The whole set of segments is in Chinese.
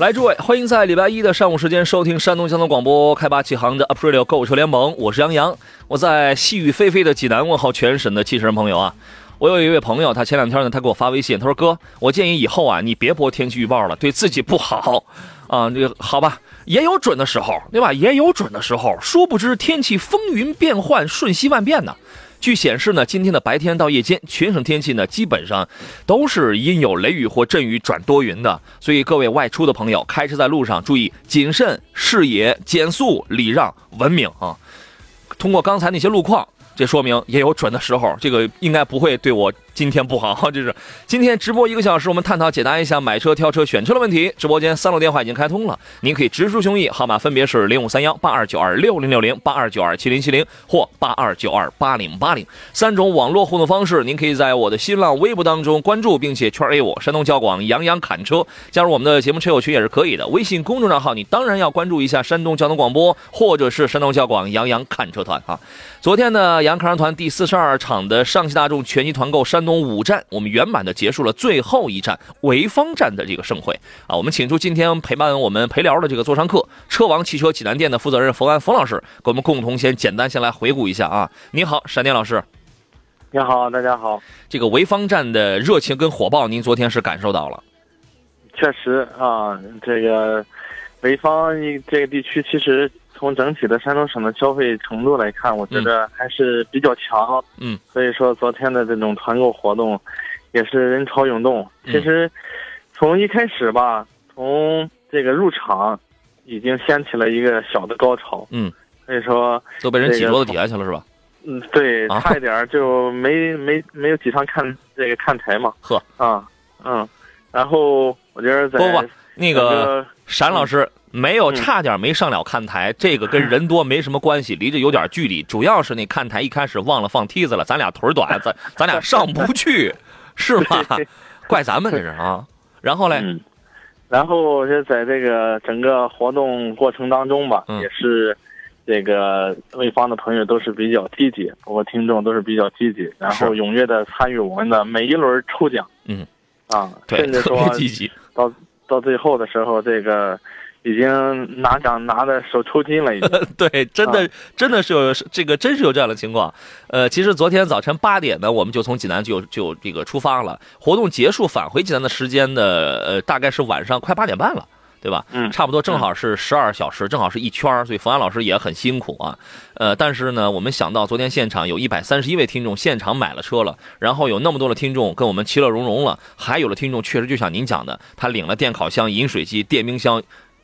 来，诸位，欢迎在礼拜一的上午时间收听山东交通广播开发启航的 Aprilio 购车联盟，我是杨洋。我在细雨霏霏的济南问候全省的汽车人朋友啊。我有一位朋友，他前两天呢，他给我发微信，他说：“哥，我建议以后啊，你别播天气预报了，对自己不好啊。”这个好吧，也有准的时候，对吧？也有准的时候，殊不知天气风云变幻，瞬息万变呢。据显示呢，今天的白天到夜间，全省天气呢基本上都是阴有雷雨或阵雨转多云的，所以各位外出的朋友，开车在路上注意谨慎、视野、减速、礼让、文明啊。通过刚才那些路况，这说明也有准的时候，这个应该不会对我今天不好。这是今天直播一个小时，我们探讨解答一下买车、挑车、选车的问题。直播间三路电话已经开通了，您可以直抒胸臆，号码分别是零五三幺八二九二六零六零、八二九二七零七零或八二九二八零八零三种网络互动方式。您可以在我的新浪微博当中关注，并且圈 A 我山东交广杨洋侃车，加入我们的节目车友群也是可以的。微信公众账号你当然要关注一下山东交通广播或者是山东交广杨洋侃车团啊。昨天呢，杨侃车团第四十二场的上汽大众全系团购山东五站，我们圆满的结束了最后一站潍坊站的这个盛会啊。我们请出今天陪伴我们陪聊的这个座上客，车王汽车济南店的负责人冯安冯老师，给我们共同先简单先来回顾一下啊。你好，闪电老师，你好，大家好。这个潍坊站的热情跟火爆，您昨天是感受到了？确实啊，这个潍坊这个地区，其实从整体的山东省的消费程度来看，我觉得还是比较强。嗯，所以说昨天的这种团购活动，也是人潮涌动。嗯其实从一开始吧，从这个入场已经掀起了一个小的高潮。嗯，所以说，都被人挤桌子底下去了是吧？嗯，对，啊差一点就没没没有挤上看这个看台嘛。呵，啊，嗯，然后我觉得在那整个闪老师没有嗯差点没上了看台，这个跟人多没什么关系，离着有点距离。主要是那看台一开始忘了放梯子了，咱俩腿儿短，咱 咱俩上不去，是吧？怪咱们这是啊。然后嘞，嗯，然后就在这个整个活动过程当中吧，嗯也是这个潍坊的朋友都是比较积极，包括听众都是比较积极，然后踊跃的参与我们的每一轮抽奖。嗯，啊，对，甚至特别说积极。到到最后的时候，这个已经拿奖拿的手抽筋了，已经。对，真的、啊真的是有这个，真是有这样的情况。呃，其实昨天早晨八点呢，我们就从济南就就这个出发了，活动结束返回济南的时间呢，呃，大概是晚上快八点半了。对吧？嗯差不多正好是十二小时，正好是一圈儿所以冯安老师也很辛苦啊。呃，但是呢，我们想到昨天现场有一百三十一位听众现场买了车了，然后有那么多的听众跟我们其乐融融了，还有的听众确实就像您讲的，他领了电烤箱、饮水机、电冰箱，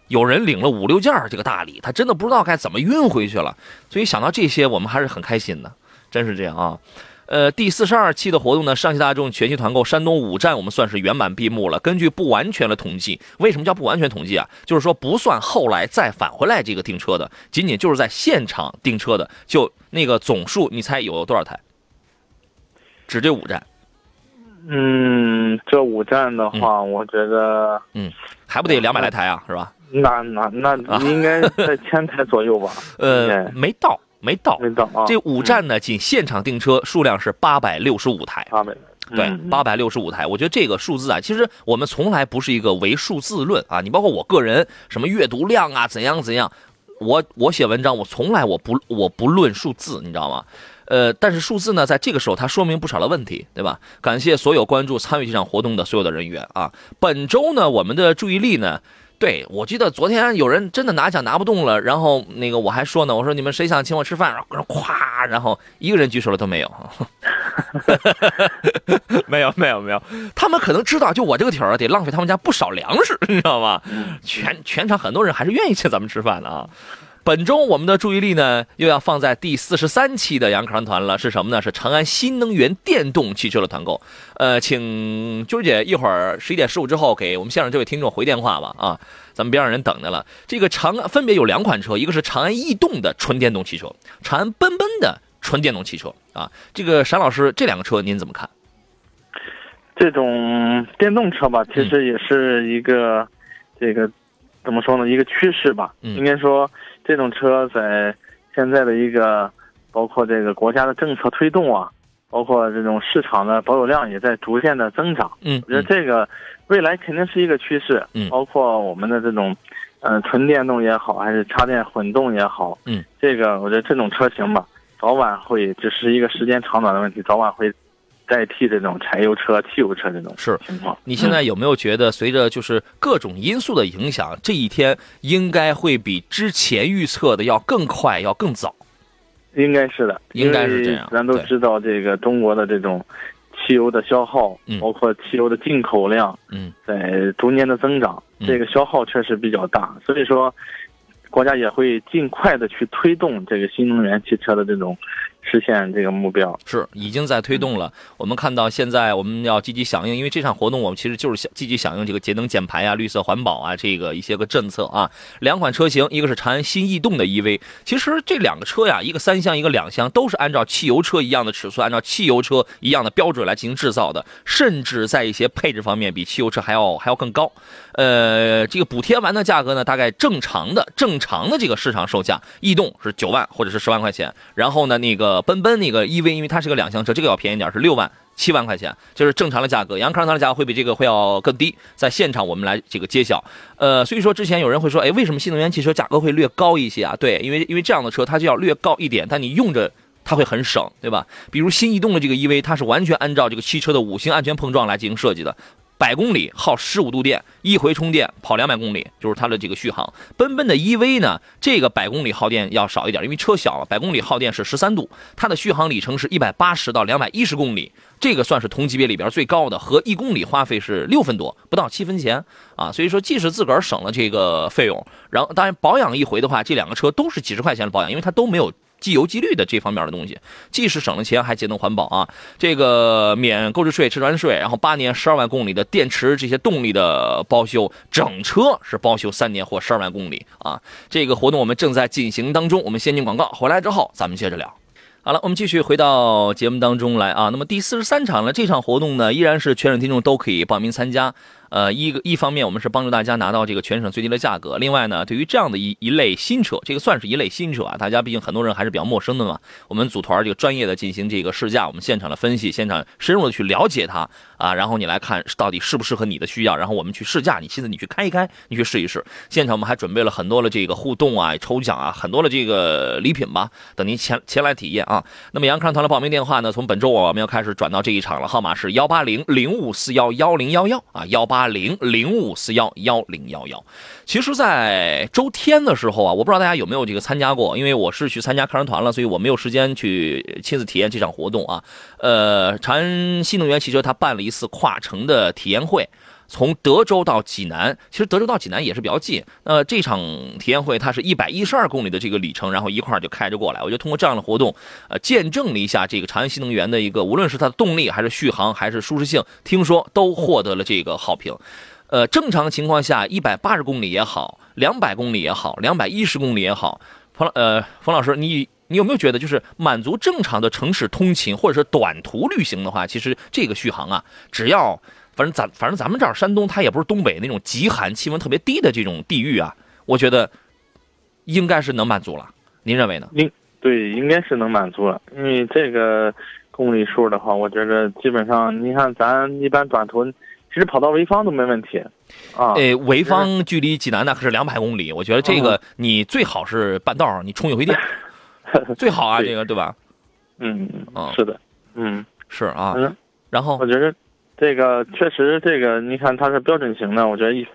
有人领了五六件这个大礼，他真的不知道该怎么运回去了。所以想到这些，我们还是很开心的，真是这样啊。呃，第四十二期的活动呢，上汽大众全系团购山东五站，我们算是圆满闭幕了。根据不完全的统计，为什么叫不完全统计啊？就是说不算后来再返回来这个订车的，仅仅就是在现场订车的，就那个总数，你猜有多少台？只这五站，嗯，这五站的话，我觉得嗯还不得两百来台啊，是吧？那那那应该在千台左右吧？呃，没到，没到。没到啊。这五站呢，仅现场订车数量是八百六十五台。八百，对，嗯八百六十五台，我觉得这个数字啊，其实我们从来不是一个唯数字论啊。你包括我个人，什么阅读量啊，怎样怎样，我我写文章，我从来我不我不论数字，你知道吗？呃，但是数字呢，在这个时候它说明不少的问题，对吧？感谢所有关注参与这场活动的所有的人员啊！本周呢，我们的注意力呢，对我记得昨天有人真的拿奖拿不动了，然后那个我还说呢，我说你们谁想请我吃饭？然后咵，然后一个人举手了都没有。没有没有没有，他们可能知道，就我这个体儿得浪费他们家不少粮食，你知道吗？全全场很多人还是愿意请咱们吃饭的啊。本周我们的注意力呢，又要放在第四十三期的杨康团了，是什么呢？是长安新能源电动汽车的团购。呃，请啾姐一会儿十一点十五之后给我们现场这位听众回电话吧，啊，咱们别让人等着了。这个长安分别有两款车，一个是长安逸动的纯电动汽车，长安奔奔的纯电动汽车啊。这个闪老师，这两个车您怎么看？这种电动车吧，其实也是一个这个怎么说呢？一个趋势吧。嗯应该说，这种车在现在的一个包括这个国家的政策推动啊，包括这种市场的保有量也在逐渐的增长。嗯，我觉得这个未来肯定是一个趋势。嗯包括我们的这种，嗯、纯电动也好，还是插电混动也好，嗯，这个我觉得这种车型吧，早晚会只是一个时间长短的问题，早晚会代替这种柴油车、汽油车这种是。情况。你现在有没有觉得，随着就是各种因素的影响，这一天应该会比之前预测的要更快，要更早？应该是的，应该是这样咱都知道，这个中国的这种汽油的消耗，嗯。包括汽油的进口量，嗯，在逐年的增长，嗯。这个消耗确实比较大，所以说，国家也会尽快的去推动这个新能源汽车的这种实现这个目标。是已经在推动了。我们看到现在我们要积极响应，因为这场活动我们其实就是想积极响应这个节能减排啊、绿色环保啊这个一些个政策啊。两款车型，一个是长安新逸动的 EV，其实这两个车呀，一个三厢，一个两厢，都是按照汽油车一样的尺寸，按照汽油车一样的标准来进行制造的，甚至在一些配置方面比汽油车还要还要更高。呃，这个补贴完的价格呢，大概正常的正常的这个市场售价，逸动是九万或者是十万块钱，然后呢，那个奔奔那个 EV，因为它是个两厢车，这个要便宜点，是六万。七万块钱，就是正常的价格。杨康它的价格会比这个会要更低，在现场我们来这个揭晓。呃，所以说之前有人会说，哎，为什么新能源汽车价格会略高一些啊？对，因为因为这样的车它就要略高一点，但你用着它会很省，对吧？比如新逸动的这个 EV，它是完全按照这个汽车的五星安全碰撞来进行设计的。百公里耗十五度电，一回充电跑两百公里，就是它的这个续航。奔奔的 EV 呢，这个百公里耗电要少一点，因为车小了，百公里耗电是十三度，它的续航里程是一百八十到两百一十公里，这个算是同级别里边最高的，和一公里花费是六分多，不到七分钱啊。所以说，即使自个儿省了这个费用，然后当然保养一回的话，这两个车都是几十块钱的保养，因为它都没有。机油机滤的这方面的东西，既是省了钱，还节能环保啊！这个免购置税、车船税，然后八年十二万公里的电池这些动力的包修，整车是包修三年或十二万公里啊！这个活动我们正在进行当中，我们先进广告，回来之后咱们接着聊。好了，我们继续回到节目当中来啊。那么第四十三场呢，这场活动呢，依然是全省听众都可以报名参加。呃，一个一方面我们是帮助大家拿到这个全省最低的价格，另外呢，对于这样的一一类新车，这个算是一类新车啊，大家毕竟很多人还是比较陌生的嘛。我们组团这个专业的进行这个试驾，我们现场的分析，现场深入的去了解它啊，然后你来看到底适不适合你的需要，然后我们去试驾，你现在你去开一开，你去试一试。现场我们还准备了很多的这个互动啊、抽奖啊，很多的这个礼品吧，等您前前来体验啊。那么杨康团的报名电话呢，从本周我们要开始转到这一场了，号码是幺八零零五四幺幺零幺幺啊，幺八八零零五四幺幺零幺幺。其实，在周天的时候啊，我不知道大家有没有这个参加过，因为我是去参加看人团了，所以我没有时间去亲自体验这场活动啊。呃，长安新能源汽车它办了一次跨城的体验会。从德州到济南，其实德州到济南也是比较近。呃，这场体验会它是一百一十二公里的这个里程，然后一块儿就开着过来。我觉得通过这样的活动，呃，见证了一下这个长安新能源的一个，无论是它的动力还是续航还是舒适性，听说都获得了这个好评。呃，正常情况下，一百八十公里也好，两百公里也好，两百一十公里也好，冯呃冯老师，你你有没有觉得，就是满足正常的城市通勤或者是短途旅行的话，其实这个续航啊，只要反正咱反正咱们这儿山东，它也不是东北那种极寒、气温特别低的这种地域啊，我觉得应该是能满足了。您认为呢？应对，应该是能满足了，因为这个公里数的话，我觉得基本上，你看咱一般短途，其实跑到潍坊都没问题，啊，呃，潍坊距离济南那可是两百公里，我觉得这个你最好是半道儿你充一回电，最好啊，这个对吧？嗯嗯，是的，嗯是啊，嗯，然后我觉得这个确实，这个你看它是标准型的，我觉得一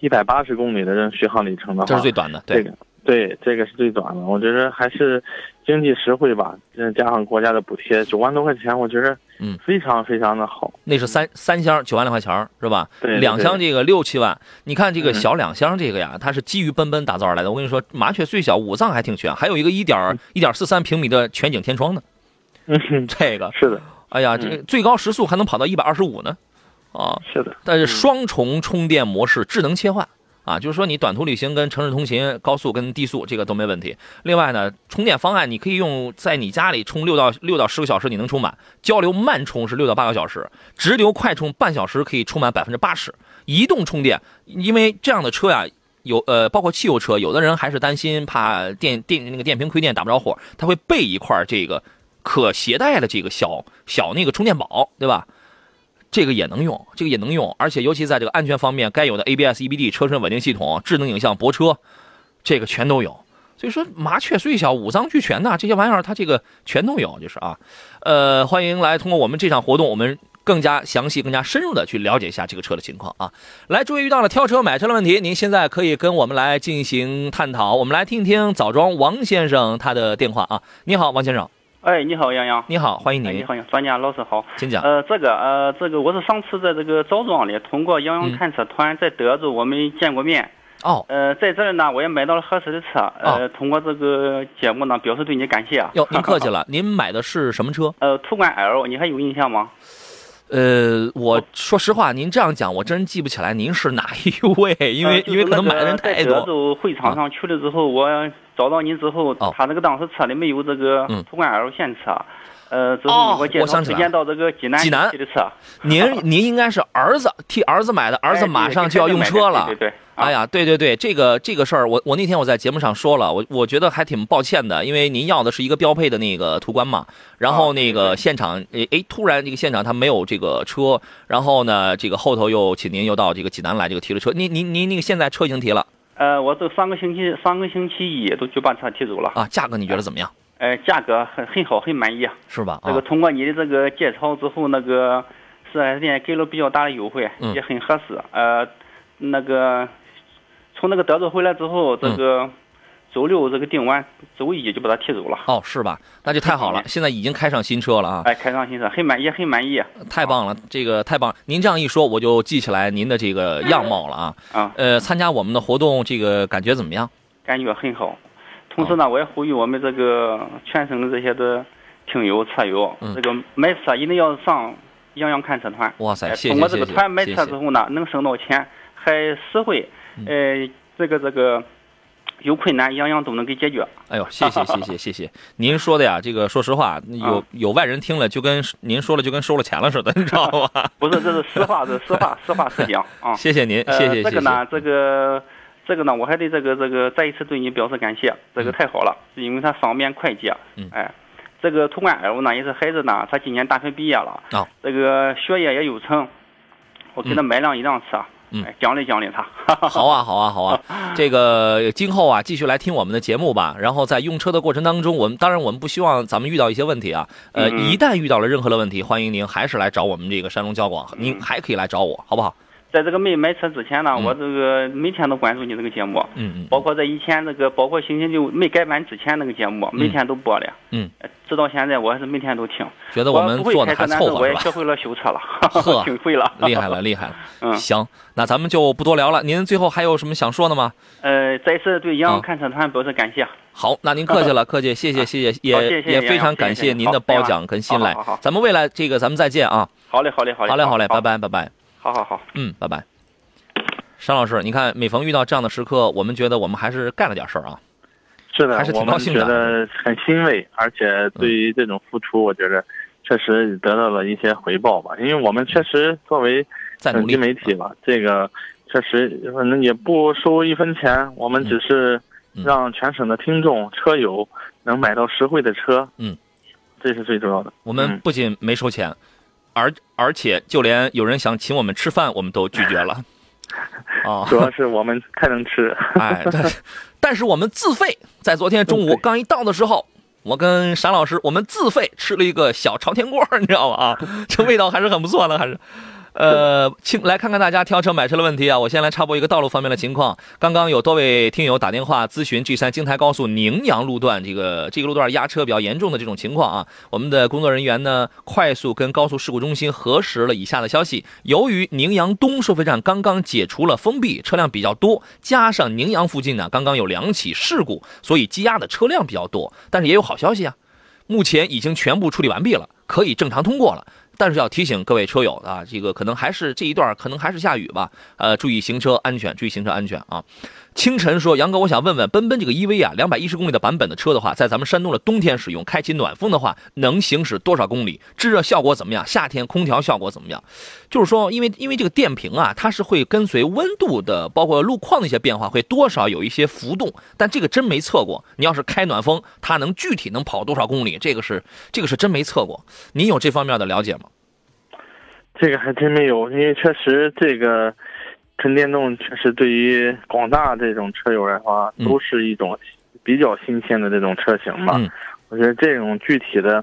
一百八十公里的这种续航里程的话，这是最短的，对这，个对，这个是最短的。我觉得还是经济实惠吧，再加上国家的补贴，九万多块钱，我觉得嗯非常非常的好。那是三三箱九万来块钱是吧？两箱这个六七万。你看这个嗯小两箱这个呀，它是基于奔奔打造而来的。我跟你说，麻雀虽小，五脏还挺全，还有一个一点一点四三平米的全景天窗呢。嗯哼，这个，是的，哎呀，这个最高时速还能跑到一百二十五呢，啊！是的，但是双重充电模式智能切换啊，就是说你短途旅行跟城市通勤、高速跟低速这个都没问题。另外呢，充电方案你可以用在你家里充六到六到十个小时你能充满，交流慢充是六到八个小时，直流快充半小时可以充满百分之八十。移动充电，因为这样的车呀。有呃，包括汽油车，有的人还是担心怕电电那个电瓶亏电打不着火，他会备一块这个可携带的这个小小那个充电宝，对吧？这个也能用，这个也能用，而且尤其在这个安全方面，该有的 ABS、EBD、车身稳定系统、智能影像、泊车，这个全都有。所以说，麻雀虽小，五脏俱全呐，这些玩意儿它这个全都有，就是啊。呃，欢迎来通过我们这场活动，我们更加详细、更加深入的去了解一下这个车的情况啊。来，诸位遇到了挑车、买车的问题，您现在可以跟我们来进行探讨。我们来听一听枣庄王先生他的电话啊。你好，王先生，哎，你好，杨洋。你好，欢迎哎，你您，好，专家老师好。请讲。呃，这个呃，这个我是上次在这个枣庄里通过杨嗯洋看车团在德州我们见过面。哦，呃，在这儿呢，我也买到了合适的车。呃，哦通过这个节目呢，表示对你感谢啊。哟，您客气了，您买的是什么车？呃，途观 L，你还有印象吗？呃，我说实话，您这样讲，我真记不起来您是哪一位，因为、呃就是因为可能买的人太那个在德。州会场上去了之后，我找到您之后，哦。他那个当时车里没有这个嗯。途观 L 现车。呃，之哦后我介绍推荐到这个济南济南？提的车，您您应该是儿子替儿子买的，儿子哎马上就要用车了。对对哎呀，对对对，这个这个事儿，我我那天我在节目上说了，我我觉得还挺抱歉的，因为您要的是一个标配的那个途观嘛，然后那个现场，诶诶，突然这个现场他没有这个车，然后呢，这个后头又请您又到这个济南来这个提了车，您您您那个现在车已经提了呃，我这上个星期上个星期一都就把车提走了。啊，价格你觉得怎么样？呃，价格很很好，很满意。是吧？这个啊，通过你的这个介绍之后，那个四 S 店给了比较大的优惠，嗯也很合适。呃，那个从那个德州回来之后，这个周六这个订完，周一就把它提走了。哦，是吧？那就太好了，现在已经开上新车了啊。哎，开上新车，很满也很满意太棒了，这个太棒了！您这样一说，我就记起来您的这个样貌了啊。啊，呃，参加我们的活动，这个感觉怎么样？感觉很好。同时呢，我也呼吁我们这个全省的这些的听友车友，嗯这个买车一定要上杨洋看车团。哇塞，哎谢谢通过这个团买车之后呢，能省到钱，还实惠，嗯呃，这个这个有困难样样都能给解决。哎呦，谢谢谢谢谢谢！您说的呀，这个说实话，有啊有外人听了就跟您说了就跟收了钱了似的，你知道吗？不是，这是实话，这是实话，实话实讲啊。谢谢您，呃，谢谢谢谢。这个呢，这个这个呢，我还得这个这个再一次对你表示感谢，这个嗯太好了，是因为它方便快捷。嗯哎，这个途观 L 呢，也是孩子呢，他今年大学毕业了，哦这个学业也有成，我给他买辆一辆车，嗯哎，奖励奖励他。好啊，好啊，好啊！这个今后啊，继续来听我们的节目吧。然后在用车的过程当中，我们当然我们不希望咱们遇到一些问题啊。呃，一旦遇到了任何的问题，欢迎您还是来找我们这个山东交广，您还可以来找我，好不好？在这个没买车之前呢，嗯我这个每天都关注你这个节目，嗯嗯，包括在以前这个，包括星期六没改版之前那个节目，每天都播的。嗯呃，直到现在我还是每天都听。觉得我们做的还凑合？我也学会了修车了呵，挺会了。厉害了，厉害了！嗯，行，那咱们就不多聊了。您最后还有什么想说的吗？呃，再次对杨啊洋看车团表示感谢。好，那您客气了，客气，谢谢，谢谢，也也非常感谢您的褒奖跟信赖。咱们未来这个咱们再见啊！好嘞，好嘞，好嘞，好嘞，好嘞，拜，拜，拜拜。好好好。嗯，拜拜。商老师，你看，每逢遇到这样的时刻，我们觉得我们还是干了点事儿啊。是的，还是挺高兴的觉得很欣慰，而且对于这种付出，我觉得确实得到了一些回报吧。因为我们确实作为在努力媒体吧，这个确实反正也不收一分钱，我们只是嗯让全省的听众、车友能买到实惠的车。嗯，这是最重要的。我们嗯不仅没收钱，而而且就连有人想请我们吃饭，我们都拒绝了。啊，主要是我们太能吃。哎，但是但是我们自费，在昨天中午刚一到的时候，我跟闪老师我们自费吃了一个小朝天锅，你知道吗？啊，这味道还是很不错的，还是。呃，请来看看大家挑车买车的问题啊！我先来插播一个道路方面的情况。刚刚有多位听友打电话咨询 G 三京台高速宁阳路段这个这个路段压车比较严重的这种情况啊，我们的工作人员呢快速跟高速事故中心核实了以下的消息：由于宁阳东收费站刚刚解除了封闭，车辆比较多，加上宁阳附近呢刚刚有两起事故，所以积压的车辆比较多。但是也有好消息啊，目前已经全部处理完毕了，可以正常通过了。但是要提醒各位车友啊，这个可能还是这一段可能还是下雨吧，呃，注意行车安全，注意行车安全啊。清晨说，杨哥，我想问问，奔奔这个 EV 啊，两百一十公里的版本的车的话，在咱们山东的冬天使用，开启暖风的话，能行驶多少公里？制热效果怎么样？夏天空调效果怎么样？就是说，因为因为这个电瓶啊，它是会跟随温度的，包括路况的一些变化，会多少有一些浮动。但这个真没测过。你要是开暖风，它能具体能跑多少公里？这个是这个是真没测过。您有这方面的了解吗？这个还真没有，因为确实这个纯电动确实对于广大这种车友来说，嗯都是一种比较新鲜的这种车型吧。嗯我觉得这种具体的，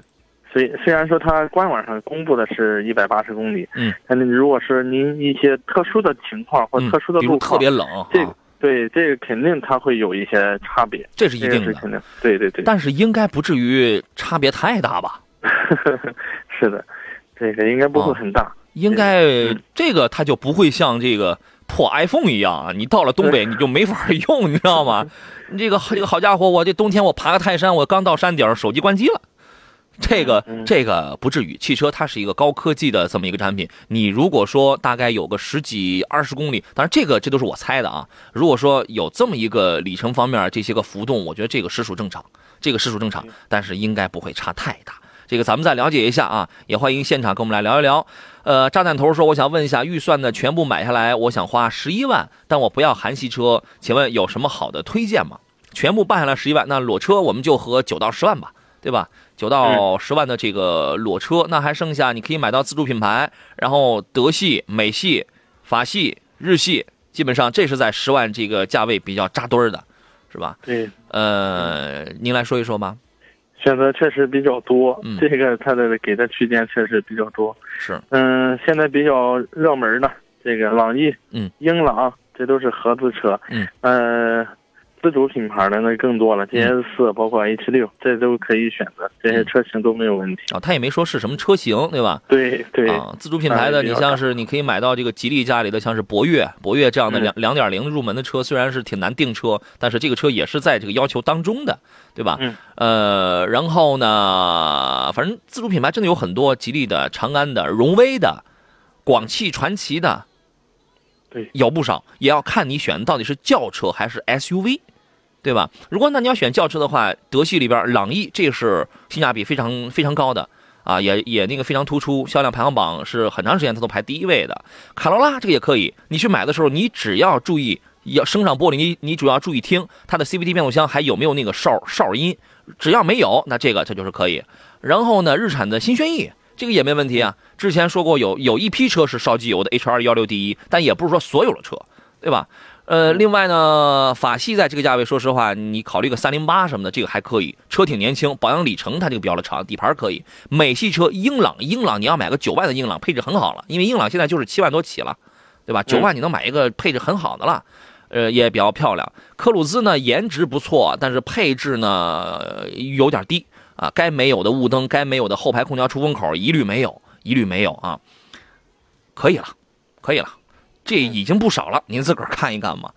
虽虽然说它官网上公布的是一百八十公里，嗯，但是如果是您一些特殊的情况或嗯特殊的路况，特别冷，这个啊对这个肯定它会有一些差别，这是一定的。这个是肯定，对对对，但是应该不至于差别太大吧？是的，这个应该不会哦很大。应该嗯这个它就不会像这个破 iPhone 一样啊，你到了东北你就没法用，你知道吗？你这个这个好家伙，我这冬天我爬个泰山，我刚到山顶，手机关机了。这个嗯这个不至于，汽车它是一个高科技的这么一个产品。你如果说大概有个十几二十公里，当然这个这都是我猜的啊。如果说有这么一个里程方面这些个浮动，我觉得这个实属正常，这个实属正常，但是应该不会差太大。这个咱们再了解一下啊，也欢迎现场跟我们来聊一聊。呃，炸弹头说，我想问一下，预算呢全部买下来，我想花十一万，但我不要韩系车，请问有什么好的推荐吗？全部办下来十一万，那裸车我们就和九到十万吧，对吧？九到十万的这个裸车，那还剩下你可以买到自主品牌，然后德系、美系、法系、日系，基本上这是在十万这个价位比较扎堆儿的，是吧？对，呃，您来说一说吧。选择确实比较多，嗯这个它的给的区间确实比较多。是，嗯，现在比较热门的这个朗逸、嗯，英朗，这都是合资车。嗯，呃，自主品牌的那更多了，GS 四包括 H 六，这都可以选择，这些嗯车型都没有问题。啊，他也没说是什么车型，对吧？对对，啊，自主品牌的，你像是你可以买到这个吉利家里的，像是博越、博越这样的嗯两两点零入门的车，虽然是挺难订车，但是这个车也是在这个要求当中的，对吧？嗯。呃，然后呢，反正自主品牌真的有很多，吉利的、长安的、荣威的、广汽传祺的，对有不少，也要看你选的到底是轿车还是 SUV。对吧？如果那你要选轿车的话，德系里边朗逸这是性价比非常非常高的啊，也也那个非常突出，销量排行榜是很长时间它都排第一位的。卡罗拉这个也可以，你去买的时候，你只要注意要升上玻璃，你你主要注意听它的 CVT 变速箱还有没有那个哨哨音，只要没有，那这个这就是可以。然后呢，日产的新轩逸这个也没问题啊。之前说过有有一批车是烧机油的 H 二幺六 D 一，但也不是说所有的车，对吧？呃，另外呢，法系在这个价位，说实话，你考虑个三零八什么的，这个还可以，车挺年轻，保养里程它这个标的长，底盘可以。美系车英朗，英朗你要买个九万的英朗，配置很好了，因为英朗现在就是七万多起了，对吧？九万你能买一个配置很好的了，呃，也比较漂亮。科鲁兹呢，颜值不错，但是配置呢呃有点低啊，该没有的雾灯，该没有的后排空调出风口一律没有，一律没有啊。可以了，可以了。这已经不少了，您自个儿看一看嘛。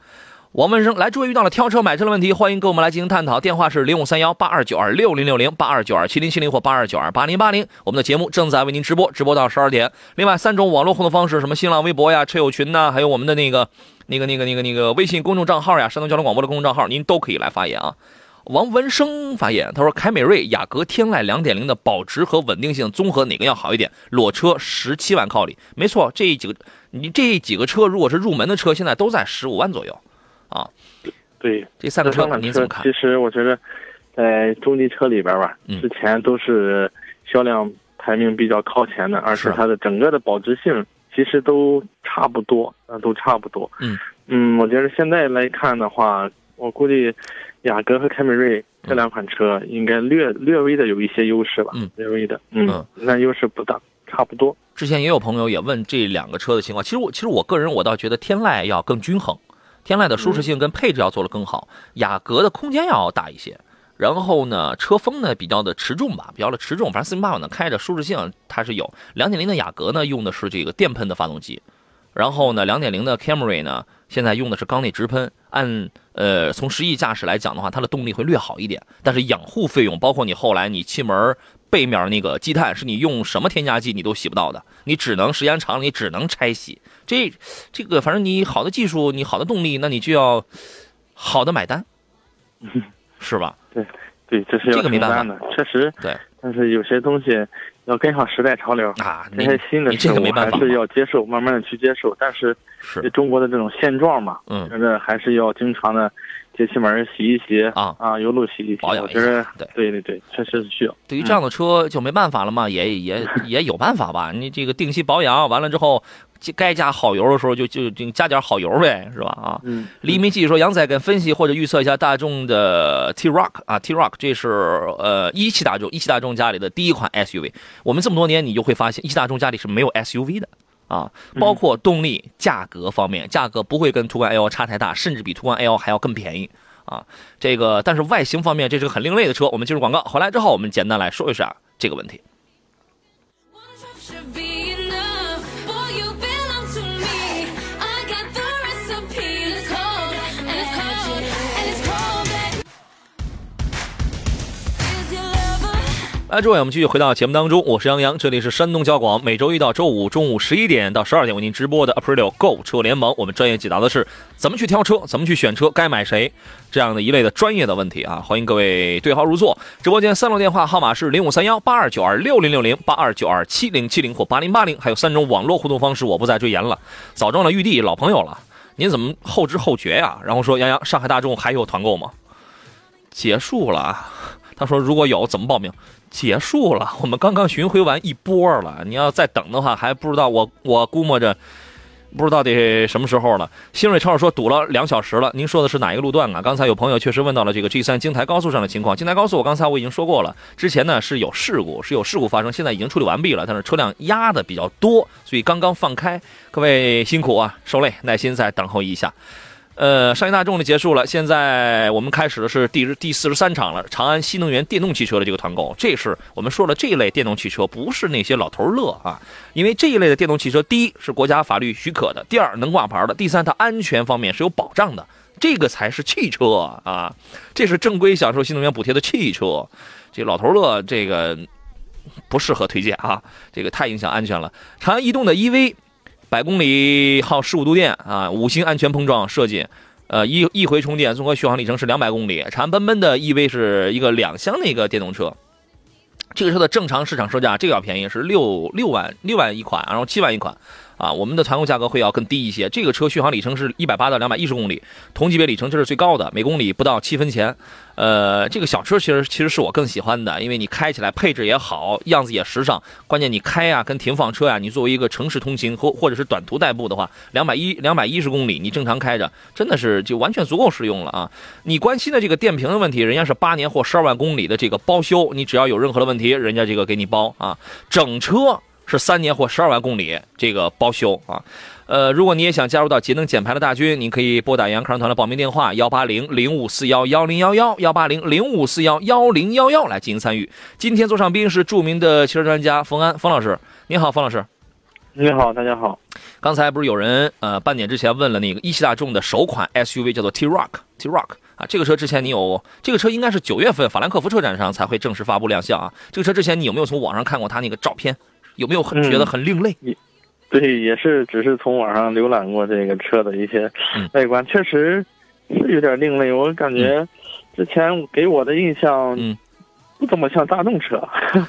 王文生来，诸位遇到了挑车买车的问题，欢迎跟我们来进行探讨。电话是零五三幺八二九二六零六零八二九二七零七零或八二九二八零八零。我们的节目正在为您直播，直播到十二点。另外三种网络互动方式，什么新浪微博呀、车友群呐，还有我们的那个、那个、那个、那个、那个微信公众账号呀，山东交通广播的公众账号，您都可以来发言啊。王文生发言，他说：“凯美瑞、雅阁、天籁两点零的保值和稳定性综合哪个要好一点？裸车十七万靠里，没错，这几个你这几个车如果是入门的车，现在都在十五万左右，啊，对，这三个车您怎么看其？实我觉得，在中级车里边吧，嗯之前都是销量排名比较靠前的，而且是它的整个的保值性其实都差不多，啊，都差不多。嗯嗯，我觉得现在来看的话，我估计雅阁和凯美瑞这两款车应该略略微的有一些优势吧，嗯略微的，嗯，嗯那优势不大，差不多。之前也有朋友也问这两个车的情况，其实我其实我个人我倒觉得天籁要更均衡，天籁的舒适性跟配置要做得更好，雅阁的空间要大一些。然后呢，车风呢比较的持重吧，比较的持重。反正四零八呢开着舒适性它是有。两点零的雅阁呢用的是这个电喷的发动机，然后呢两点零的 Camry 呢现在用的是缸内直喷。按呃从实际驾驶来讲的话，它的动力会略好一点，但是养护费用包括你后来你气门背面那个积碳是你用什么添加剂你都洗不到的，你只能时间长了你只能拆洗。这这个反正你好的技术，你好的动力，那你就要好的买单，是吧？对对，这是要这个没办法的，确实。对，但是有些东西要跟上时代潮流，啊，这些新的事物还是要接受，慢慢的去接受。但是是中国的这种现状嘛，嗯觉得还是要经常的节气门洗一洗啊啊，油路洗一洗。保养一我觉得下对对对对，确实是需要。对于这样的车就没办法了嘛，也也也有办法吧。你这个定期保养完了之后，该加好油的时候就就就加点好油呗，是吧？啊，嗯，黎明继续说，杨仔跟分析或者预测一下大众的 T-Roc 啊，T-Roc 这是呃一汽大众一汽大众家里的第一款 SUV。我们这么多年，你就会发现一汽大众家里是没有 SUV 的啊，包括动力、价格方面，价格不会跟途观 L 差太大，甚至比途观 L 还要更便宜啊。这个但是外形方面，这是个很另类的车。我们进入广告，回来之后我们简单来说一下这个问题。来，诸位，我们继续回到节目当中，我是杨洋，这里是山东交广，每周一到周五中午十一点到十二点为您直播的 Aprilio 购车联盟，我们专业解答的是怎么去挑车，怎么去选车，该买谁这样的一类的专业的问题啊！欢迎各位对号入座。直播间三路电话号码是零五三幺八二九二六零六零八二九二七零七零或八零八零，还有三种网络互动方式，我不再赘言了。早中了玉帝老朋友了，您怎么后知后觉呀、然后说杨洋，上海大众还有团购吗？结束了。他说如果有怎么报名？结束了，我们刚刚巡回完一波了。你要再等的话，还不知道我我估摸着，不知道得什么时候了。新锐超说堵了两小时了，您说的是哪一个路段啊？刚才有朋友确实问到了这个 G 三京台高速上的情况。京台高速我刚才我已经说过了，之前呢是有事故，是有事故发生，现在已经处理完毕了，但是车辆压的比较多，所以刚刚放开。各位辛苦啊，受累，耐心再等候一下。呃，上汽大众的结束了，现在我们开始的是第第四十三场了，长安新能源电动汽车的这个团购。这是我们说了，这一类电动汽车不是那些老头乐啊，因为这一类的电动汽车，第一是国家法律许可的，第二能挂牌的，第三它安全方面是有保障的，这个才是汽车啊，这是正规享受新能源补贴的汽车。这老头乐这个不适合推荐啊，这个太影响安全了。长安逸动的 EV。百公里耗十五度电啊，五星安全碰撞设计，呃，一一回充电综合续航里程是两百公里。长安奔奔的 EV 是一个两厢的一个电动车，这个车的正常市场售价这个要便宜，是六六万六万一款，然后七万一款。啊，我们的团购价格会要更低一些。这个车续航里程是一百八到两百一十公里，同级别里程这是最高的，每公里不到七分钱。呃，这个小车其实其实是我更喜欢的，因为你开起来配置也好，样子也时尚。关键你开呀、跟停放车呀、你作为一个城市通勤或或者是短途代步的话，两百一两百一十公里你正常开着，真的是就完全足够使用了啊！你关心的这个电瓶的问题，人家是八年或十二万公里的这个包修，你只要有任何的问题，人家这个给你包啊，整车。是三年或十二万公里，这个包修啊。呃，如果你也想加入到节能减排的大军，你可以拨打杨康团的报名电话幺八零零五四幺幺零幺幺幺八零零五四幺幺零幺幺来进行参与。今天座上宾是著名的汽车专家冯安冯老师，你好，冯老师。你好，大家好。刚才不是有人呃半点之前问了那个一汽大众的首款 SUV 叫做 T-Roc T-Roc 啊，这个车之前你有这个车应该是九月份法兰克福车展上才会正式发布亮相啊。这个车之前你有没有从网上看过它那个照片？有没有很嗯觉得很另类？对，也是只是从网上浏览过这个车的一些嗯外观，确实是有点另类。我感觉之前给我的印象，嗯，不怎么像大众车。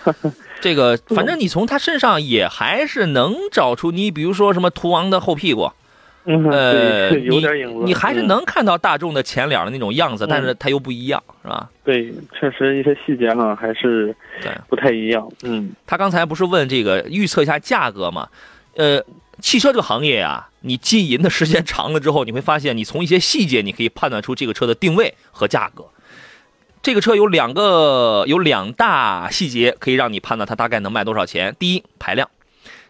这个反正你从它身上也还是能找出你，比如说什么途昂的后屁股，嗯，呃，有点影子。你还是嗯能看到大众的前脸的那种样子，嗯但是它又不一样，是吧？对，确实一些细节上还是对不太一样。嗯他刚才不是问这个预测一下价格吗？呃，汽车这个行业啊，你经营的时间长了之后，你会发现，你从一些细节，你可以判断出这个车的定位和价格。这个车有两个有两大细节可以让你判断它大概能卖多少钱。第一，排量，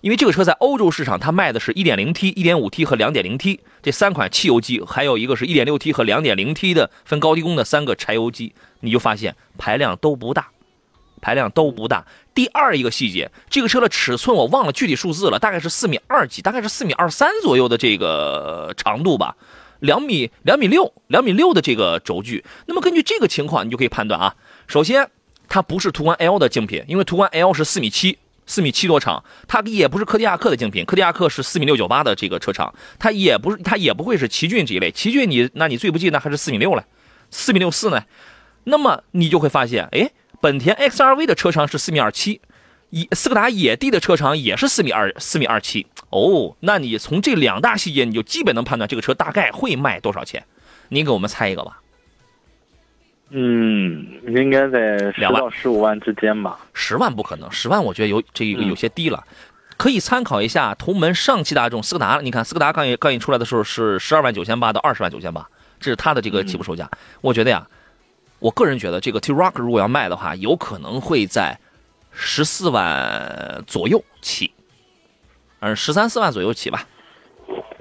因为这个车在欧洲市场它卖的是 1.0T、1.5T 和 2.0T 这三款汽油机，还有一个是 1.6T 和 2.0T 的分高低功的三个柴油机，你就发现排量都不大，排量都不大。第二一个细节，这个车的尺寸我忘了具体数字了，大概是四米二几，大概是四米二三左右的这个长度吧，两米两米六两米六的这个轴距。那么根据这个情况，你就可以判断啊，首先它不是途观 L 的竞品，因为途观 L 是四米七。四米七多长，它也不是柯迪亚克的竞品，柯迪亚克是四米六九八的这个车长，它也不是，它也不会是奇骏这一类，奇骏你那你最不济那还是四米六了，四米六四呢，那么你就会发现，哎，本田 XRV 的车长是四米二七，野斯柯达野地的车长也是四米二四米二七，哦，那你从这两大细节，你就基本能判断这个车大概会卖多少钱，你给我们猜一个吧。嗯，应该在十两万到十五万之间吧。十万不可能，十万我觉得有这个有些低了，可以参考一下同门上汽大众斯柯达。你看斯柯达刚一刚一出来的时候是十二万九千八到二十万九千八，这是它的这个起步售价。我觉得呀，我个人觉得这个 T-Roc 如果要卖的话，有可能会在十四万左右起，嗯，十三四万左右起吧。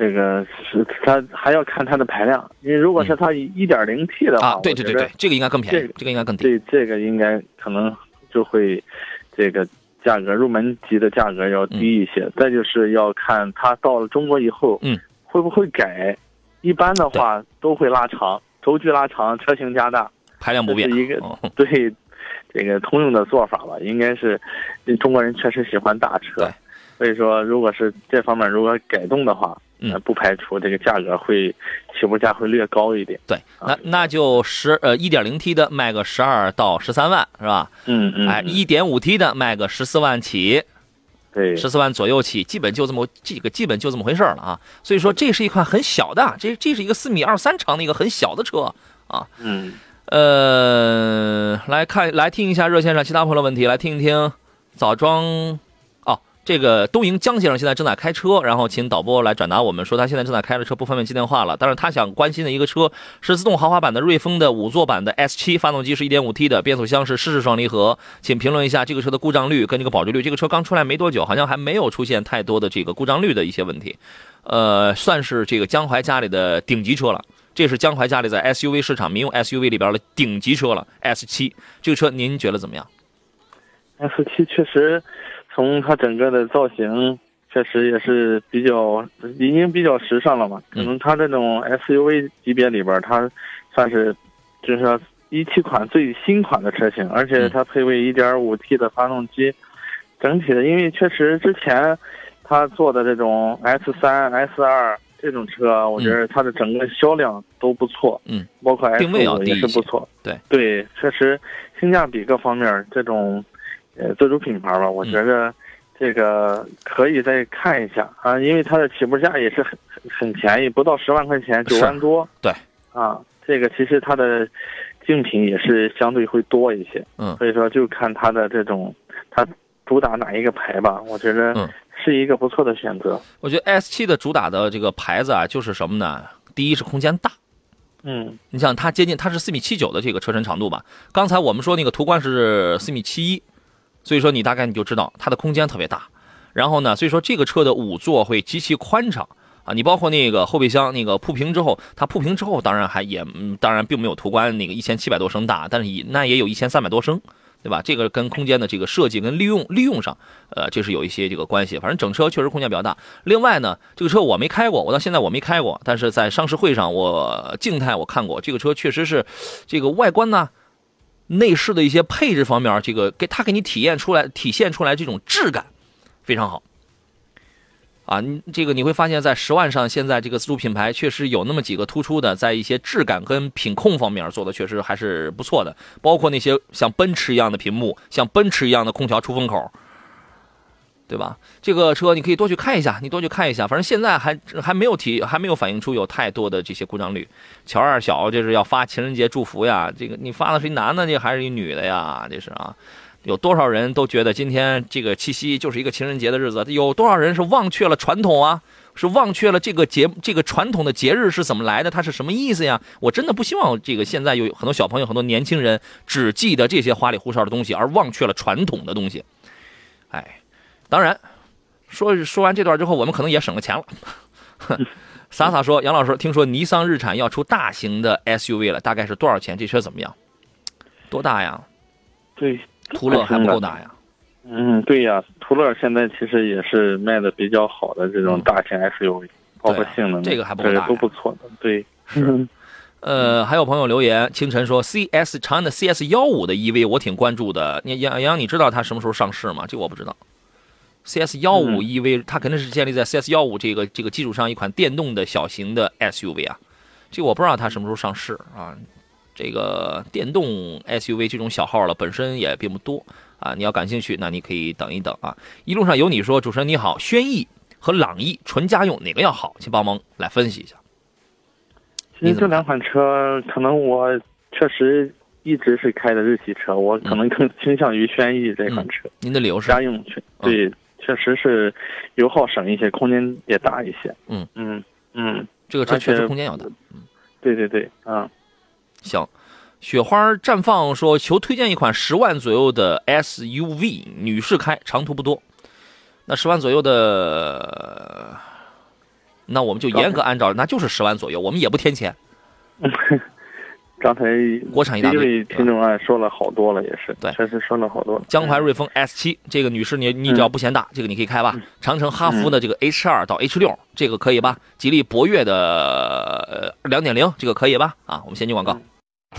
这个是它还要看它的排量，因为如果是它一点零 T 的话，啊，对对对这个应该更便宜这个，这个应该更低。对这个应该可能就会这个价格入门级的价格要低一些。再就是要看它到了中国以后，嗯，会不会改？一般的话都会拉长，轴距拉长，车型加大，排量不变是一个哦对这个通用的做法吧。应该是中国人确实喜欢大车，所以说如果是这方面如果改动的话，嗯呃不排除这个价格会起步价会略高一点。对，那那就十呃一点零 T 的卖个十二到十三万是吧？嗯嗯，哎，嗯一点五 T 的卖个十四万起，对十四万左右起，基本就这么这个基本就这么回事了啊。所以说这是一款很小的，这这是一个四米二三长的一个很小的车啊。嗯。呃，来看来听一下热线上其他朋友的问题，来听一听枣庄哦，这个东营江先生现在正在开车，然后请导播来转达我们说他现在正在开着车，不方便接电话了。但是他想关心的一个车是自动豪华版的瑞风的五座版的 S 7发动机是 1.5T 的，变速箱是湿式双离合，请评论一下这个车的故障率跟这个保值率。这个车刚出来没多久，好像还没有出现太多的这个故障率的一些问题，呃，算是这个江淮家里的顶级车了。这是江淮家里在 SUV 市场民用 SUV 里边的顶级车了，S 7这个车您觉得怎么样？S 七确实，从它整个的造型，确实也是比较已经比较时尚了嘛。可能它这种 SUV 级别里边，它算是就是说一七款最新款的车型，而且它配备 1.5T 的发动机，整体的因为确实之前它做的这种 S 三、S 二这种车，我觉得它的整个销量都不错，嗯，包括 S 五也是不错，对。对，确实性价比各方面这种呃自主品牌吧，我觉得这个可以再看一下啊，因为它的起步价也是很很很便宜，不到十万块钱，九万多，对，啊，这个其实它的竞品也是相对会多一些，嗯所以说就看它的这种它主打哪一个牌吧，我觉得嗯。是一个不错的选择，我觉得 S 七的主打的这个牌子啊，就是什么呢？第一是空间大，嗯。你像它接近它是四米七九的这个车身长度吧？刚才我们说那个途观是四米七一，所以说你大概你就知道它的空间特别大。然后呢，所以说这个车的五座会极其宽敞啊，你包括那个后备箱那个铺平之后，它铺平之后当然还也嗯当然并没有途观那个一千七百多升大，但是也那也有一千三百多升。对吧？这个跟空间的这个设计跟利用利用上，呃，这是有一些这个关系。反正整车确实空间比较大。另外呢，这个车我没开过，我到现在我没开过，但是在上市会上我静态我看过，这个车确实是这个外观呢、内饰的一些配置方面，这个给它给你体验出来、体现出来这种质感非常好。啊，你这个你会发现在十万上，现在这个自主品牌确实有那么几个突出的，在一些质感跟品控方面做的确实还是不错的，包括那些像奔驰一样的屏幕，像奔驰一样的空调出风口，对吧？这个车你可以多去看一下，你多去看一下，反正现在还还没有提，还没有反映出有太多的这些故障率。乔二小这是要发情人节祝福呀，这个你发的是一男的，这还是一女的呀？这是啊。有多少人都觉得今天这个七夕就是一个情人节的日子？有多少人是忘却了传统啊？是忘却了这个节这个传统的节日是怎么来的？它是什么意思呀？我真的不希望这个现在有很多小朋友、很多年轻人只记得这些花里胡哨的东西，而忘却了传统的东西。哎，当然，说说完这段之后，我们可能也省了钱了。洒洒说：“杨老师，听说尼桑日产要出大型的 SUV 了，大概是多少钱？这车怎么样？多大呀？对，途乐还不够大呀？嗯，对呀，途乐现在其实也是卖的比较好的这种大型 SUV，、包括性能，嗯这个还不够对大都不错的。对，是呃，还有朋友留言，清晨说 CS 长安的 CS 幺五的 EV 我挺关注的。你杨杨，你知道它什么时候上市吗？这我不知道。CS 幺五嗯 EV 它肯定是建立在 CS 幺五这个这个基础上一款电动的小型的 SUV 啊，这个我不知道它什么时候上市啊。这个电动 SUV 这种小号了本身也并不多啊，你要感兴趣，那你可以等一等啊。一路上有你说，主持人你好，轩逸和朗逸纯家用哪个要好？请帮忙来分析一下。其实这两款车，可能我确实一直是开的日系车，我可能更倾向于轩逸这款车，您的理由是家用确对，确实是油耗省一些，空间也大一些。嗯嗯嗯，这个车确实空间要大。对对对，啊，行，雪花绽放说求推荐一款十万左右的 SUV，女士开，长途不多。那十万左右的，那我们就严格按照，那就是十万左右，我们也不添钱。刚才国产一大堆听众啊说了好多了，也是，对确实说了好多了。江淮瑞风 S 七，这个女士你你只要不嫌大，这个你可以开吧。长城哈弗的这个 H 二到 H 六，这个可以吧？吉利博越的呃两点零，这个可以吧？啊，我们先进广告。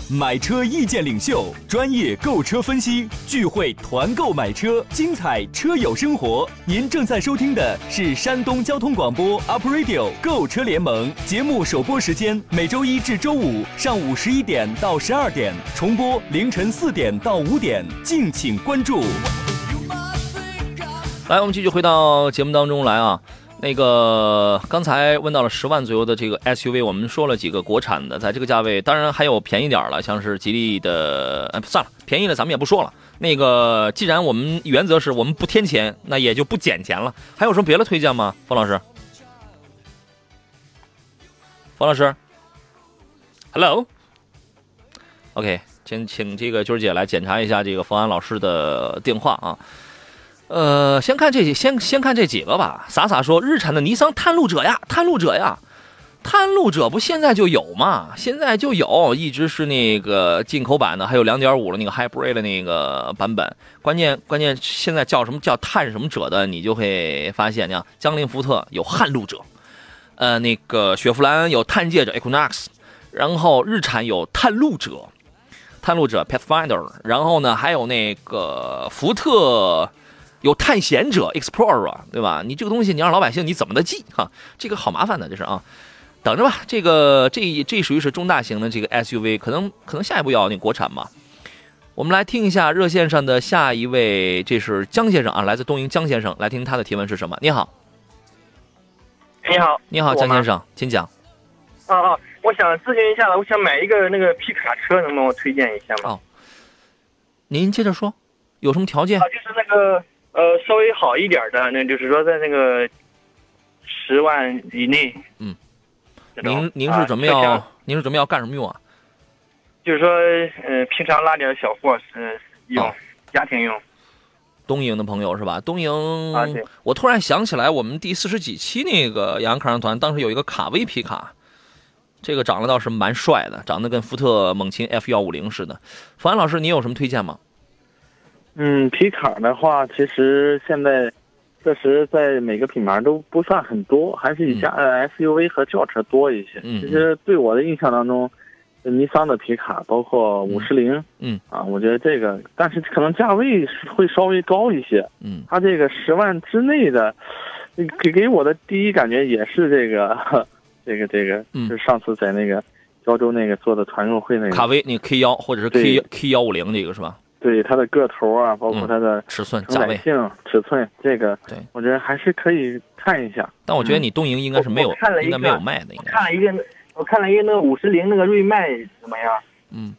买车意见领袖，专业购车分析，聚会团购买车，精彩车友生活。您正在收听的是山东交通广播 Up Radio 购车联盟节目首播时间，每周一至周五上午十一点到十二点，重播凌晨四点到五点，敬请关注。来，我们继续回到节目当中来啊。那个刚才问到了十万左右的这个 SUV，我们说了几个国产的，在这个价位，当然还有便宜点了，像是吉利的，哎，算了，便宜的咱们也不说了。那个，既然我们原则是我们不添钱，那也就不减钱了。还有什么别的推荐吗，冯老师？冯老师，Hello，OK，请请这个军儿姐来检查一下这个冯安老师的电话啊。呃，先看这几，先先看这几个吧。洒洒说，日产的尼桑探路者呀，探路者呀，探路者不现在就有吗？现在就有，一直是那个进口版的，还有2.5的那个 Hybrid 的那个版本。关键关键现在叫什么叫探什么者的，你就会发现，你看江铃福特有撼路者，呃，那个雪佛兰有探界者 Equinox，然后日产有探路者，探路者 Pathfinder，然后呢还有那个福特。有探险者 Explorer，对吧？你这个东西你让老百姓你怎么的记哈？这个好麻烦的，这是啊。等着吧，这个这这属于是中大型的这个 SUV，可能可能下一步要那国产吧。我们来听一下热线上的下一位，这是江先生啊，来自东营江先生，来听他的提问是什么？你好，你好，你好，江先生，请讲。啊啊，我想咨询一下，我想买一个那个皮卡车，能帮我推荐一下吗？哦您接着说，有什么条件啊，？就是那个呃稍微好一点的，那就是说在那个十万以内。嗯，您您是准备要、啊您是准备要干什么用啊？就是说，呃，平常拉点小货呃用、哦家庭用。东营的朋友是吧？东营，啊我突然想起来，我们第四十几期那个洋洋看上团，当时有一个卡威皮卡，这个长得倒是蛮帅的，长得跟福特猛禽 F 幺五零似的。冯安老师，您有什么推荐吗？嗯，皮卡的话，其实现在确实在每个品牌都不算很多，还是以家呃 SUV 和轿车多一些。嗯其实对我的印象当中，呃尼桑的皮卡，包括五十铃，嗯啊，我觉得这个，但是可能价位会稍微高一些。嗯它这个十万之内的，给给我的第一感觉也是这个，这 个这个，嗯就是上次在那个胶州那个做的团购会那个，卡威那个 K 幺或者是 K K 幺五零这个是吧？对它的个头啊，包括嗯它的尺寸承价位，载性、尺寸，这个对我觉得还是可以看一下。但我觉得你东营应该是没有我我看了，一应该没有卖的，应我该是看了一个，我看了一个那个五十铃那个锐迈怎么样？嗯，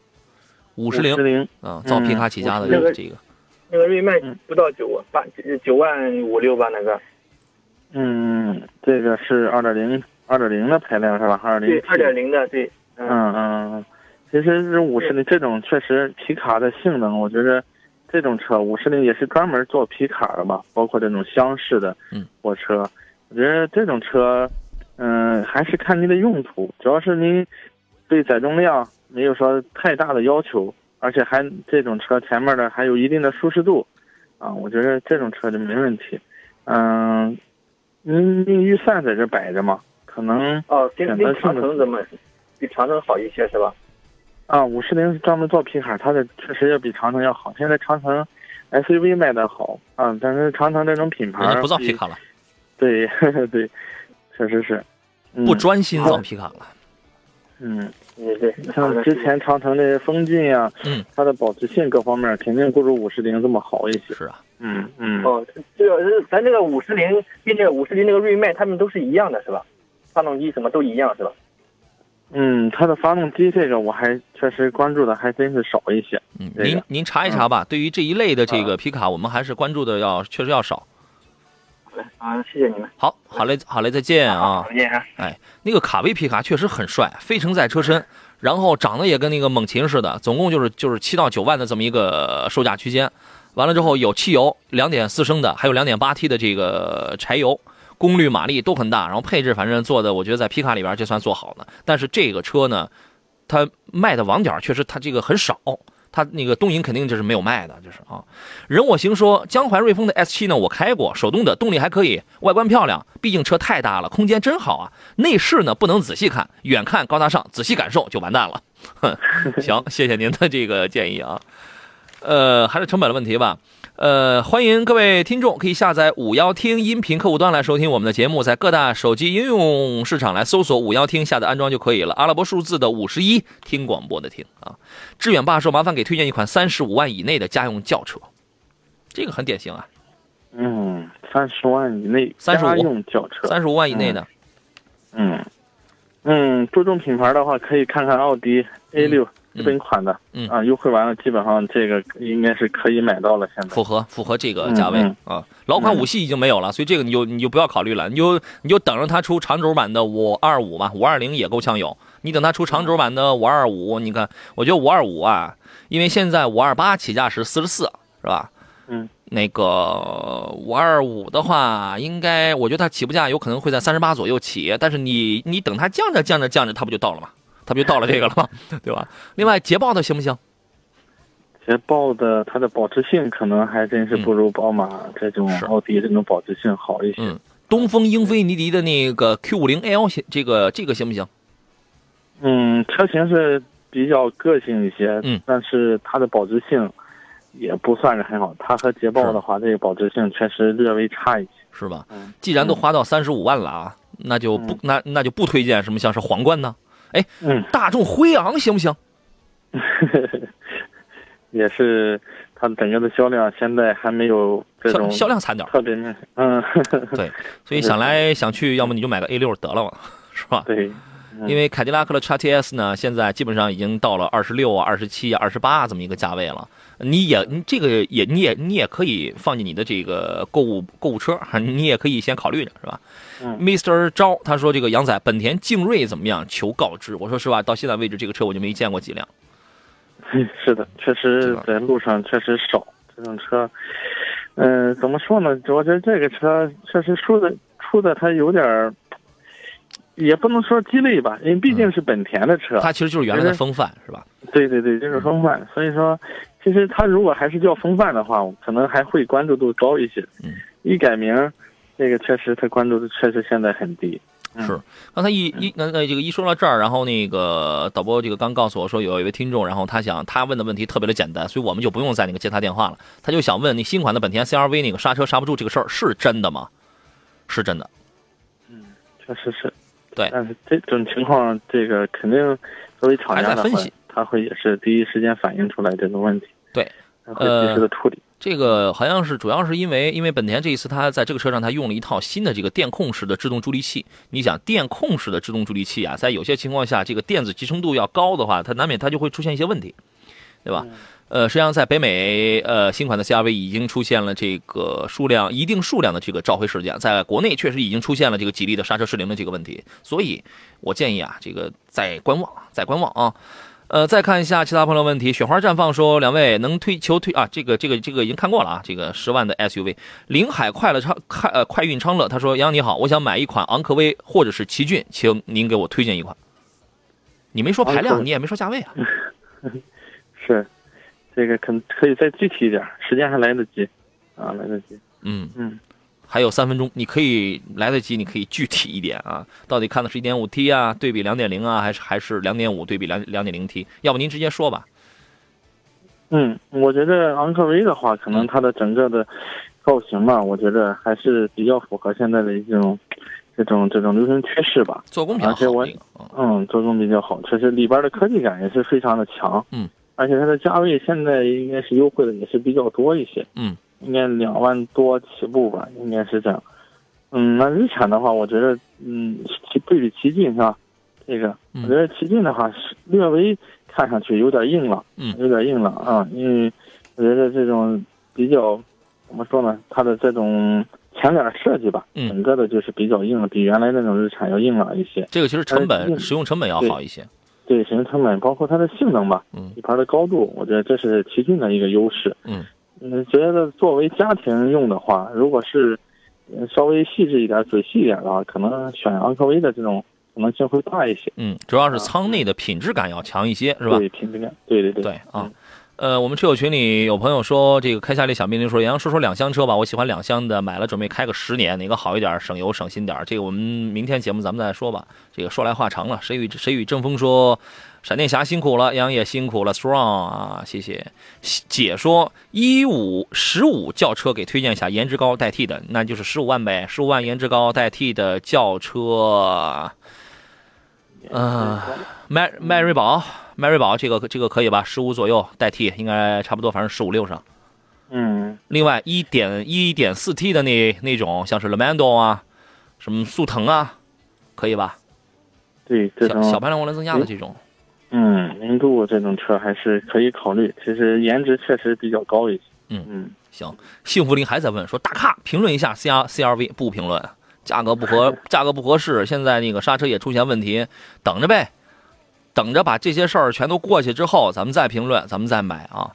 五五十铃零，啊，造皮卡起家的嗯这个，那个锐迈嗯不到九万八九万五六吧，那个嗯，这个是二点零二点零的排量是吧？二点零，对二点零的对，嗯嗯嗯，嗯其实是五十铃这种确实皮卡的性能，我觉得这种车五十铃也是专门做皮卡的吧，包括这种厢式的嗯。货车，我觉得这种车，嗯、还是看您的用途，主要是您对载重量没有说太大的要求，而且还这种车前面的还有一定的舒适度，啊，我觉得这种车就没问题。嗯，您您预算在这摆着嘛，可能哦，跟选择跟长城怎么比长城好一些是吧？啊，五十铃是专门做皮卡，它的确实要比长城要好。现在长城 SUV 卖的好啊，但是长城这种品牌不造皮卡了，对 对，确实是，嗯不专心造皮卡了。嗯，对对，像之前长城的风骏呀，嗯，它的保值性各方面肯定不如五十铃这么好一些。是啊，嗯嗯，哦，这个咱这个五十铃跟这个五十铃那个锐迈，他们都是一样的是吧？发动机什么都一样是吧？嗯，它的发动机这个我还确实关注的还真是少一些。嗯，这个您您查一查吧。对于这一类的这个皮卡，我们还是关注的要确实要少。啊，谢谢你们，好，好嘞，好嘞，再见啊。再见啊。哎，那个卡威皮卡确实很帅，飞承载车身，然后长得也跟那个猛禽似的，总共就是就是七到九万的这么一个售价区间。完了之后有汽油，两点四升的，还有两点八 T 的这个柴油，功率马力都很大，然后配置反正做的，我觉得在皮卡里边就算做好了。但是这个车呢，它卖的网点确实它这个很少。它那个东营肯定就是没有卖的，就是啊。任我行说，江淮瑞风的 S 7呢，我开过，手动的，动力还可以，外观漂亮，毕竟车太大了，空间真好啊。内饰呢不能仔细看，远看高大上，仔细感受就完蛋了。哼，行，谢谢您的这个建议啊。呃，还是成本的问题吧。呃，欢迎各位听众可以下载五幺听音频客户端来收听我们的节目，在各大手机应用市场来搜索五幺听，下载安装就可以了。阿拉伯数字的五十一，听广播的听啊。志远爸说，麻烦给推荐一款三十五万以内的家用轿车，这个很典型啊，嗯，三十万以内35家用轿车，三十五万以内的，嗯。嗯，注重品牌的话，可以看看奥迪 A 六日本款的，嗯啊，优惠完了，基本上这个应该是可以买到了。现在符合符合这个价位嗯啊。老款五系已经没有了，所以这个你就你就不要考虑了，你就你就等着它出长轴版的五二五吧，五二零也够呛有。你等它出长轴版的五二五，你看，我觉得五二五啊，因为现在五二八起价是四十四，是吧？嗯，那个五二五的话，应该我觉得它起步价有可能会在三十八左右起，但是你你等它降着降着降着，它不就到了吗？它不就到了这个了吗？对吧？另外，捷豹的行不行？捷豹的它的保值性可能还真是不如宝马这种是奥迪这种保值性好一些。嗯，东风英菲尼迪的那个 Q 五零 L 行，这个这个行不行？嗯，车型是比较个性一些，嗯，但是它的保值性也不算是很好。它和捷豹的话，这个保值性确实略微差一些。是吧？嗯既然都花到三十五万了啊，那就不那那就不推荐什么像是皇冠呢？哎，嗯，大众辉昂行不行？也是它整个的销量现在还没有这销种销量惨点儿，特别明显。嗯，对，所以想来想去，要么你就买个 A 六得了嘛，是吧？对，嗯因为凯迪拉克的 x T S 呢，现在基本上已经到了二十六啊、二十七啊、二十八这么一个价位了。你也，你这个也，你也，你也可以放进你的这个购物购物车，你也可以先考虑着，是吧？嗯 Mr. 招他说这个杨仔，本田劲锐怎么样？求告知。我说实话，到现在为止，这个车我就没见过几辆。是的，确实在路上确实少这种车。嗯、怎么说呢？我觉得这个车确实出的出的它有点儿，也不能说鸡肋吧，因为毕竟是本田的车。它其实就是原来的风范，是吧？对对对，就是风范。所以说，其实它如果还是叫风范的话，可能还会关注度高一些。嗯，一改名，这个确实它关注度确实现在很低。嗯是，刚才一一那那这个一说到这儿，然后那个导播这个刚告诉我说有一位听众，然后他想他问的问题特别的简单，所以我们就不用再那个接他电话了。他就想问那新款的本田 CRV 那个刹车刹不住这个事儿是真的吗？是真的，嗯确实是。对但是这种情况，这个肯定作为厂家分析，他会也是第一时间反映出来这个问题。对，他会及时的处理。这个好像是主要是因为因为本田这一次它在这个车上它用了一套新的这个电控式的制动助力器。你想电控式的制动助力器啊，在有些情况下这个电子集成度要高的话，它难免它就会出现一些问题，对吧？呃，实际上在北美，呃，新款的 CRV 已经出现了这个数量一定数量的这个召回事件，在国内确实已经出现了这个吉利的刹车失灵的这个问题，所以我建议啊，这个再观望，再观望啊。呃，再看一下其他朋友问题。雪花绽放说，两位能推求推啊？这个这个这个已经看过了啊。这个十万的 SUV，临海快乐昌快呃快运昌乐，他说杨你好，我想买一款昂科威或者是奇骏，请您给我推荐一款。你没说排量，你也没说价位啊。是，这个可可以再具体一点，时间还来得及，啊，来得及。嗯，嗯，还有三分钟，你可以来得及，你可以具体一点啊。到底看的是 1.5T 啊，对比2.0啊，还是还是2.5对比两两点零 T？要不您直接说吧。嗯，我觉得昂科威的话，可能它的整个的造型吧，我觉得还是比较符合现在的一种这种这种流行趋势吧。做工比较好嗯，做工比较好，确实里边的科技感也是非常的强。嗯，而且它的价位现在应该是优惠的也是比较多一些。嗯，应该两万多起步吧，应该是这样。嗯，那日产的话，我觉得嗯，其对比奇骏是吧？这个嗯我觉得奇骏的话是略微看上去有点硬朗，嗯有点硬朗啊，因为我觉得这种比较怎么说呢，它的这种前脸设计吧，嗯整个的就是比较硬了，比原来那种日产要硬朗一些。这个其实成呃本嗯使用成本要好一些。对，行车成本包括它的性能吧，嗯底盘的高度，我觉得这是奇骏的一个优势。嗯嗯，觉得作为家庭用的话，如果是呃稍微细致一点、仔细一点的话，可能选昂科威的这种可能性会大一些，嗯，主要是舱内的品质感要强一些，是吧？对，品质感，对对对，对啊嗯。呃，我们车友群里有朋友说，这个开夏利小命令说，杨说说两厢车吧，我喜欢两厢的，买了准备开个十年，哪个好一点，省油省心点？这个我们明天节目咱们再说吧。这个说来话长了，谁与谁与争锋说，闪电侠辛苦了，杨也辛苦了，strong 啊，谢谢。姐说一五十五轿车给推荐一下颜值高代替的，那就是十五万呗，十五万颜值高代替的轿车，嗯、迈迈锐宝，迈锐宝这个这个可以吧？十五左右代替，应该差不多，反正十五六上。嗯，另外，一点一点四 T 的那那种，像是 Lamando 啊，什么速腾啊，可以吧？对，这种小小排量涡轮增压的这种，嗯，零度这种车还是可以考虑，其实颜值确实比较高一些，嗯嗯，行。幸福林还在问说，大咖评论一下 C R C R V，不评论，价格不合，价格不合适，现在那个刹车也出现问题，等着呗，等着把这些事儿全都过去之后，咱们再评论，咱们再买啊。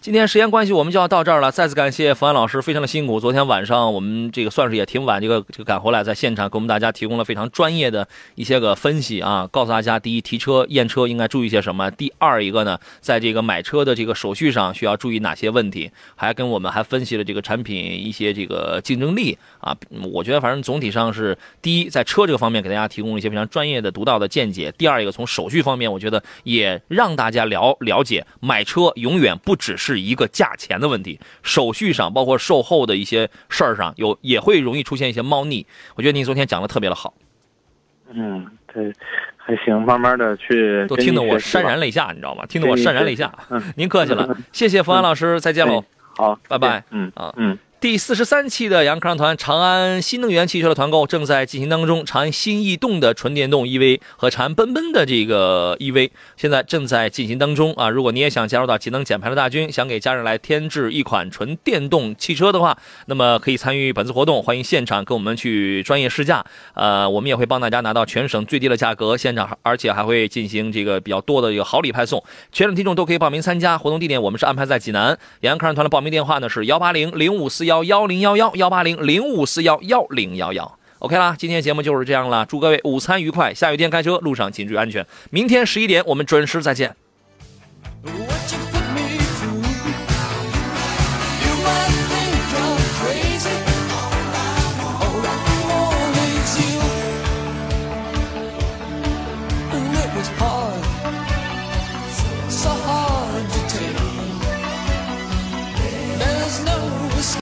今天时间关系，我们就要到这儿了。再次感谢冯安老师，非常的辛苦。昨天晚上我们这个算是也挺晚，这个这个赶回来，在现场给我们大家提供了非常专业的一些个分析啊，告诉大家：第一，提车验车应该注意些什么；第二一个呢，在这个买车的这个手续上需要注意哪些问题，还跟我们还分析了这个产品一些这个竞争力啊。我觉得反正总体上是第一，在车这个方面给大家提供一些非常专业的、独到的见解；第二一个，从手续方面，我觉得也让大家了了解，买车永远不只是一个价钱的问题，手续上包括售后的一些事儿上有也会容易出现一些猫腻。我觉得您昨天讲的特别的好，嗯，对，还行，慢慢的去都听得我潸然泪下，你知道吗？听得我潸然泪下。嗯，您客气了，谢谢冯安老师，再见喽。好，拜拜嗯啊嗯。第四十三期的杨康团长安新能源汽车的团购正在进行当中，长安新逸动的纯电动 EV 和长安奔奔的这个 EV 现在正在进行当中啊！如果你也想加入到节能减排的大军，想给家人来添置一款纯电动汽车的话，那么可以参与本次活动，欢迎现场跟我们去专业试驾。呃，我们也会帮大家拿到全省最低的价格，现场而且还会进行这个比较多的一个好礼派送。全省听众都可以报名参加，活动地点我们是安排在济南。杨康团的报名电话呢是幺八零零五四幺幺零幺幺幺八零零五四幺幺零幺幺，OK 啦，今天节目就是这样了，祝各位午餐愉快，下雨天开车路上请注意安全，明天十一点我们准时再见。